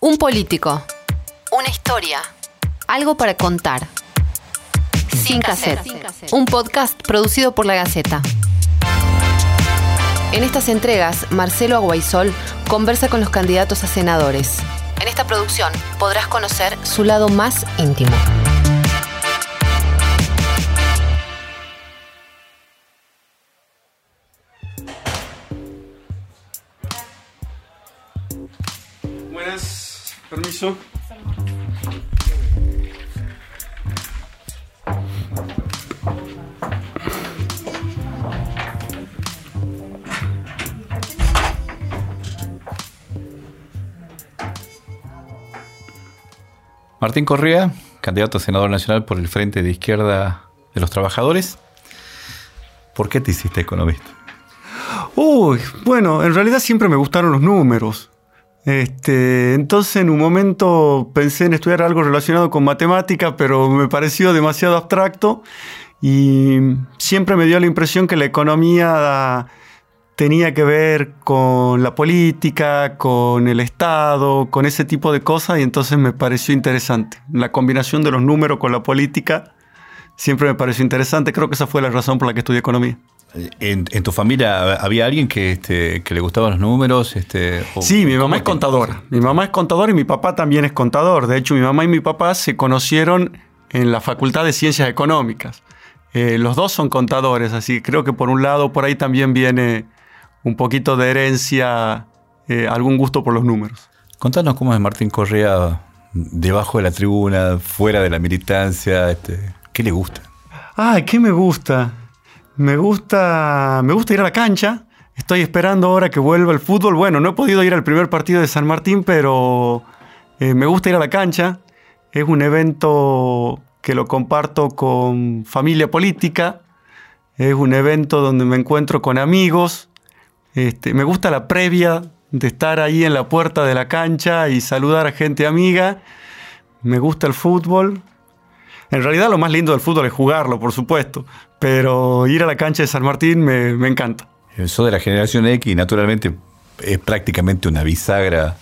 Un político. Una historia. Algo para contar. Sin cassette. Un podcast producido por La Gaceta. En estas entregas, Marcelo Aguaisol conversa con los candidatos a senadores. En esta producción podrás conocer su lado más íntimo. Martín Correa, candidato a senador nacional por el Frente de Izquierda de los Trabajadores. ¿Por qué te hiciste economista? Uy, bueno, en realidad siempre me gustaron los números. Este, entonces en un momento pensé en estudiar algo relacionado con matemática, pero me pareció demasiado abstracto y siempre me dio la impresión que la economía tenía que ver con la política, con el Estado, con ese tipo de cosas y entonces me pareció interesante. La combinación de los números con la política siempre me pareció interesante. Creo que esa fue la razón por la que estudié economía. ¿En, en tu familia había alguien que, este, que le gustaban los números? Este, o- Sí, mi mamá ¿cómo es contadora. Mi mamá es contadora y mi papá también es contador. De hecho, mi mamá y mi papá se conocieron en la Facultad de Ciencias Económicas. Eh, los dos son contadores, así que creo que por un lado por ahí también viene un poquito de herencia, eh, algún gusto por los números. Contanos cómo es Martín Correa debajo de la tribuna, fuera de la militancia. Este, ¿Qué le gusta? Ay, ¿qué me gusta? Me gusta, me gusta ir a la cancha. Estoy esperando ahora que vuelva el fútbol. Bueno, no he podido ir al primer partido de San Martín, pero eh, me gusta ir a la cancha. Es un evento que lo comparto con familia política. Es un evento donde me encuentro con amigos. Este, me gusta la previa de estar ahí en la puerta de la cancha y saludar a gente amiga. Me gusta el fútbol. En realidad lo más lindo del fútbol es jugarlo, por supuesto, pero ir a la cancha de San Martín me, encanta. Soy de la generación X naturalmente es prácticamente una bisagra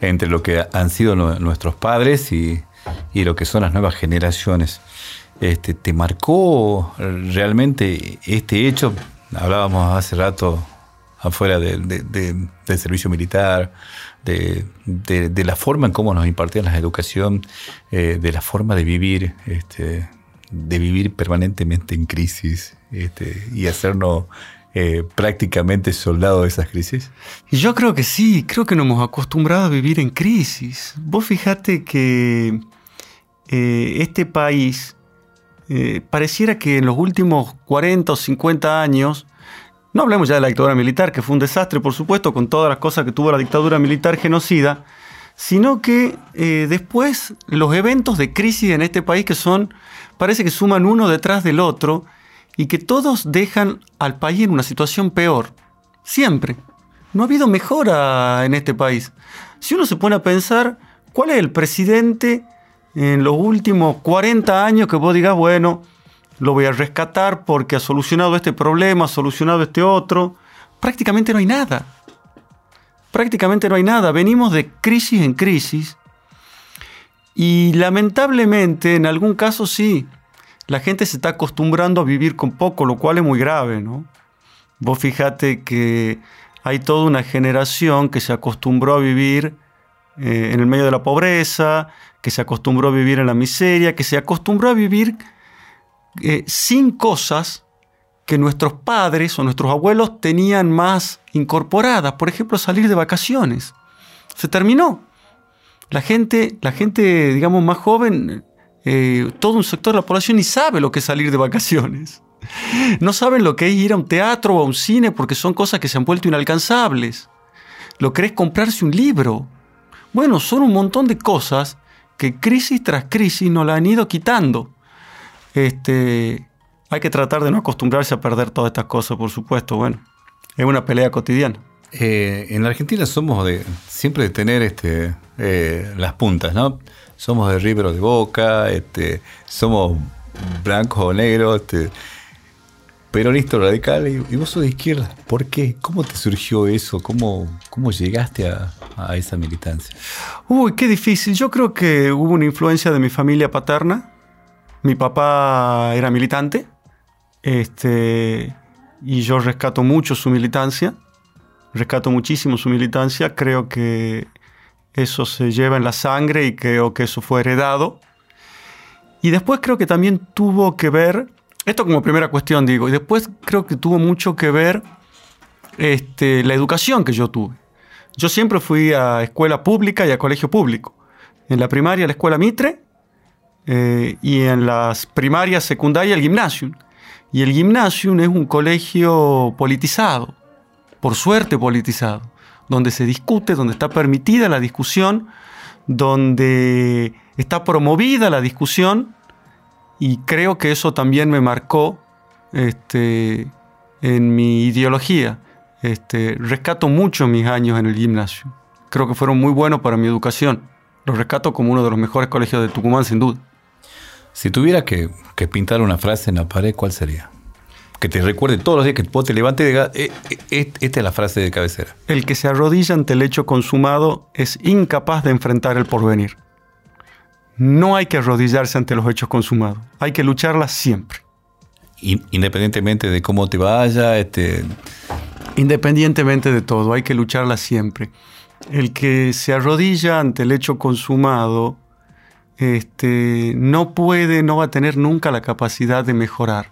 entre lo que han sido nu- nuestros padres y, y lo que son las nuevas generaciones. Este, ¿Te marcó realmente este hecho? Hablábamos hace rato afuera de- de- del servicio militar, de, de- la forma en cómo nos impartían la educación, eh, de la forma de vivir, este, de vivir permanentemente en crisis este, y hacernos eh, prácticamente soldados de esas crisis. Yo creo que sí, creo que nos hemos acostumbrado a vivir en crisis. Vos fijate que eh, este país pareciera que en los últimos 40 o 50 años, no hablemos ya de la dictadura militar, que fue un desastre, por supuesto, con todas las cosas que tuvo la dictadura militar genocida, sino que eh, después los eventos de crisis en este país que son, parece que suman uno detrás del otro y que todos dejan al país en una situación peor. Siempre. No ha habido mejora en este país. Si uno se pone a pensar, ¿cuál es el presidente en los últimos 40 años que vos digas, bueno, lo voy a rescatar porque ha solucionado este problema, ha solucionado este otro? Prácticamente no hay nada. Prácticamente no hay nada. Venimos de crisis en crisis y lamentablemente en algún caso sí, la gente se está acostumbrando a vivir con poco, lo cual es muy grave, ¿no? Vos fíjate que hay toda una generación que se acostumbró a vivir eh, en el medio de la pobreza, que se acostumbró a vivir en la miseria, que se acostumbró a vivir eh, sin cosas que nuestros padres o nuestros abuelos tenían más incorporadas. Por ejemplo, salir de vacaciones. Se terminó. La gente, la gente digamos, más joven, eh, todo un sector de la población ni sabe lo que es salir de vacaciones. No saben lo que es ir a un teatro o a un cine porque son cosas que se han vuelto inalcanzables. Lo que es comprarse un libro. Bueno, son un montón de cosas que crisis tras crisis nos la han ido quitando. Este, hay que tratar de no acostumbrarse a perder todas estas cosas, por supuesto. Bueno, es una pelea cotidiana. Eh, en la Argentina somos de siempre de tener este, eh, las puntas, ¿no? Somos de River o de Boca, este, somos blancos o negros, este, peronista o radical, y, y vos sos de izquierda. ¿Por qué? ¿Cómo te surgió eso? ¿Cómo, cómo llegaste a, a esa militancia? Uy, qué difícil. Yo creo que hubo una influencia de mi familia paterna. Mi papá era militante. Este, y yo rescato mucho su militancia. Rescato muchísimo su militancia. Creo que eso se lleva en la sangre y creo que eso fue heredado. Y después creo que también tuvo que ver, esto como primera cuestión digo, y después creo que tuvo mucho que ver este, la educación que yo tuve. Yo siempre fui a escuela pública y a colegio público. En la primaria la escuela Mitre eh, y en las primarias, secundarias el gimnasio. Y el gimnasio es un colegio politizado, por suerte politizado, donde se discute, donde está permitida la discusión, donde está promovida la discusión y creo que eso también me marcó este, en mi ideología. Este, rescato mucho mis años en el gimnasio. Creo que fueron muy buenos para mi educación. Los rescato como uno de los mejores colegios de Tucumán, sin duda. Si tuviera que, pintar una frase en la pared, ¿cuál sería? Que te recuerde todos los días que vos te levantes de... Eh, eh, esta es la frase de cabecera. El que se arrodilla ante el hecho consumado es incapaz de enfrentar el porvenir. No hay que arrodillarse ante los hechos consumados. Hay que lucharlas siempre. Independientemente de cómo te vaya, este, Independientemente de todo, hay que lucharla siempre. El que se arrodilla ante el hecho consumado este, no puede, no va a tener nunca la capacidad de mejorar.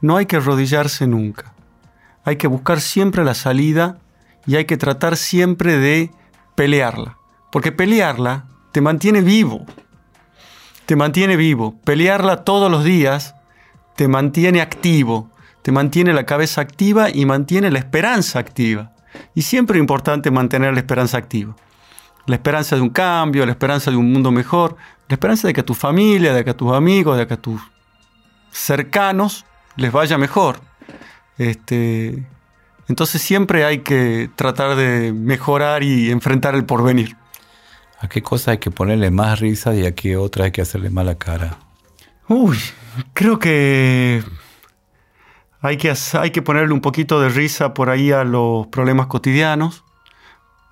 No hay que arrodillarse nunca. Hay que buscar siempre la salida y hay que tratar siempre de pelearla. Porque pelearla te mantiene vivo. Te mantiene vivo. Pelearla todos los días te mantiene activo, te mantiene la cabeza activa y mantiene la esperanza activa. Y siempre es importante mantener la esperanza activa. La esperanza de un cambio, la esperanza de un mundo mejor, la esperanza de que a tu familia, de que a tus amigos, de que a tus cercanos les vaya mejor. Este, entonces siempre hay que tratar de mejorar y enfrentar el porvenir. ¿A qué cosa hay que ponerle más risa y a qué otra hay que hacerle mala cara? Uy, creo que hay que, hay que ponerle un poquito de risa por ahí a los problemas cotidianos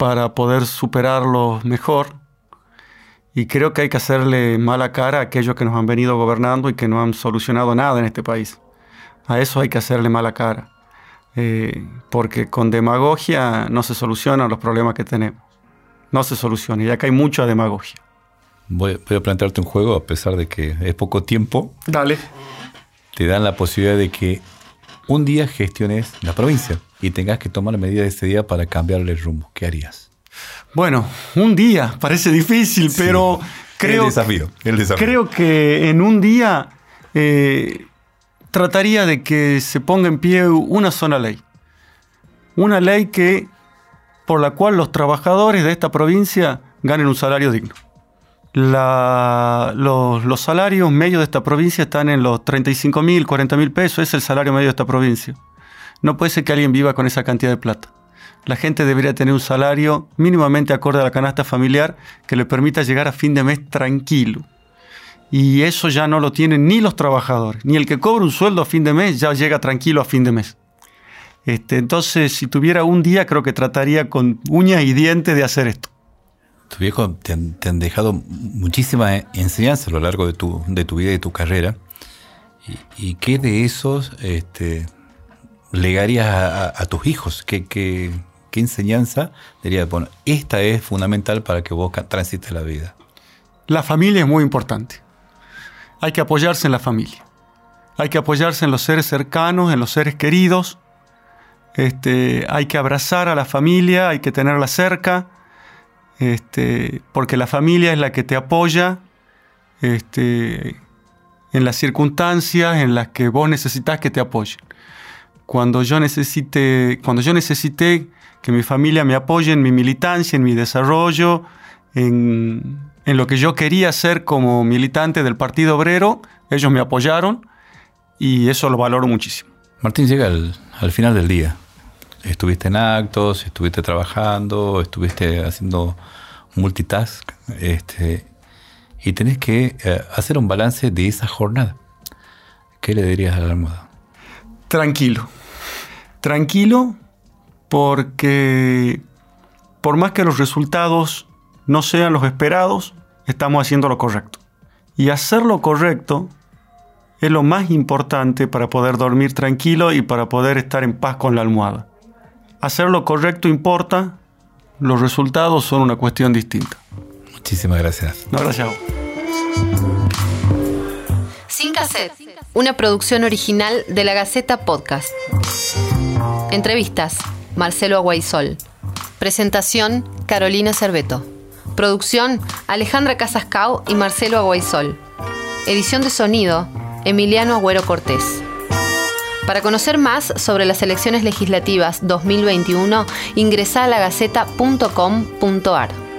para poder superarlos mejor. Y creo que hay que hacerle mala cara a aquellos que nos han venido gobernando y que no han solucionado nada en este país. A eso hay que hacerle mala cara. Eh, porque con demagogia no se solucionan los problemas que tenemos. No se soluciona. Y acá hay mucha demagogia. Voy, voy a plantearte un juego a pesar de que es poco tiempo. Dale. Te dan la posibilidad de que un día gestiones la provincia y tengas que tomar medidas ese día para cambiarle el rumbo, ¿qué harías? Bueno, un día, parece difícil, pero creo, el desafío, el desafío. creo que en un día eh, trataría de que se ponga en pie una sola ley. Una ley que, por la cual los trabajadores de esta provincia ganen un salario digno. Los, salarios medios de esta provincia están en los 35 mil, 40 mil pesos, es el salario medio de esta provincia. No puede ser que alguien viva con esa cantidad de plata. La gente debería tener un salario mínimamente acorde a la canasta familiar que le permita llegar a fin de mes tranquilo. Y eso ya no lo tienen ni los trabajadores, ni el que cobra un sueldo a fin de mes ya llega tranquilo a fin de mes. Este, entonces, si tuviera un día, creo que trataría con uñas y dientes de hacer esto. Tu viejo te han, dejado muchísima enseñanza a lo largo de tu, de tu vida y tu carrera. ¿Y, qué de esos este, legarías a, tus hijos? ¿Qué, qué, qué enseñanza dirías? Bueno, esta es fundamental para que vos transites la vida. La familia es muy importante. Hay que apoyarse en la familia. Hay que apoyarse en los seres cercanos, en los seres queridos. Este, hay que abrazar a la familia, hay que tenerla cerca, este, porque la familia es la que te apoya este, en las circunstancias en las que vos necesitas que te apoyen. Cuando yo, necesite, cuando yo necesité que mi familia me apoye en mi militancia, en mi desarrollo, en, en lo que yo quería hacer como militante del Partido Obrero, ellos me apoyaron y eso lo valoro muchísimo. Martín llega al, final del día. Estuviste en actos, estuviste trabajando, estuviste haciendo multitask, este, y tenés que eh, hacer un balance de esa jornada. ¿Qué le dirías a la almohada? Tranquilo. Tranquilo porque por más que los resultados no sean los esperados, estamos haciendo lo correcto. Y hacer lo correcto es lo más importante para poder dormir tranquilo y para poder estar en paz con la almohada. Hacer lo correcto importa, los resultados son una cuestión distinta. Muchísimas gracias. No, gracias a vos. Sin cassette, una producción original de la Gaceta Podcast. Entrevistas, Marcelo Aguaisol. Presentación, Carolina Cerveto. Producción, Alejandra Casascao y Marcelo Aguaisol. Edición de sonido, Emiliano Agüero Cortés. Para conocer más sobre las elecciones legislativas 2021, ingresa a lagaceta.com.ar.